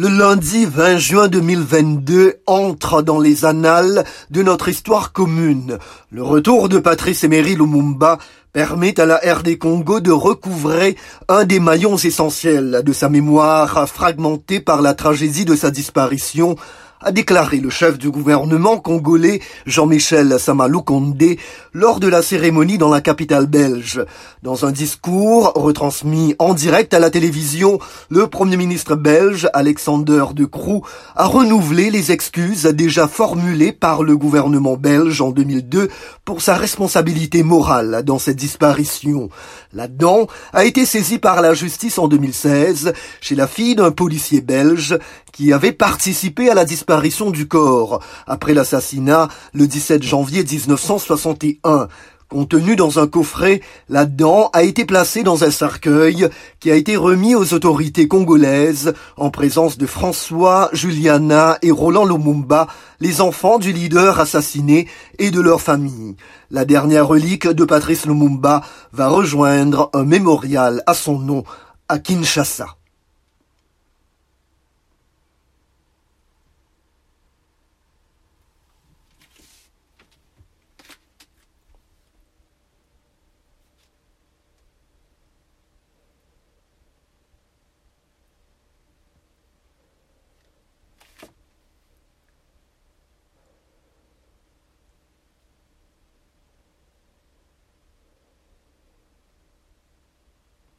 Le lundi 20 juin 2022 entre dans les annales de notre histoire commune. Le retour de Patrice Emery Lumumba permet à la RD Congo de recouvrer un des maillons essentiels de sa mémoire fragmentée par la tragédie de sa disparition a déclaré le chef du gouvernement congolais Jean-Michel Samalou Condé lors de la cérémonie dans la capitale belge. Dans un discours retransmis en direct à la télévision, le premier ministre belge Alexander De Croo a renouvelé les excuses déjà formulées par le gouvernement belge en 2002 pour sa responsabilité morale dans cette disparition. La dent a été saisie par la justice en 2016 chez la fille d'un policier belge qui avait participé à la disparition du corps après l'assassinat le 17 janvier 1961. Contenu dans un coffret, la dent a été placée dans un cercueil qui a été remis aux autorités congolaises en présence de François, Juliana et Roland Lumumba, les enfants du leader assassiné et de leur famille. La dernière relique de Patrice Lumumba va rejoindre un mémorial à son nom à Kinshasa.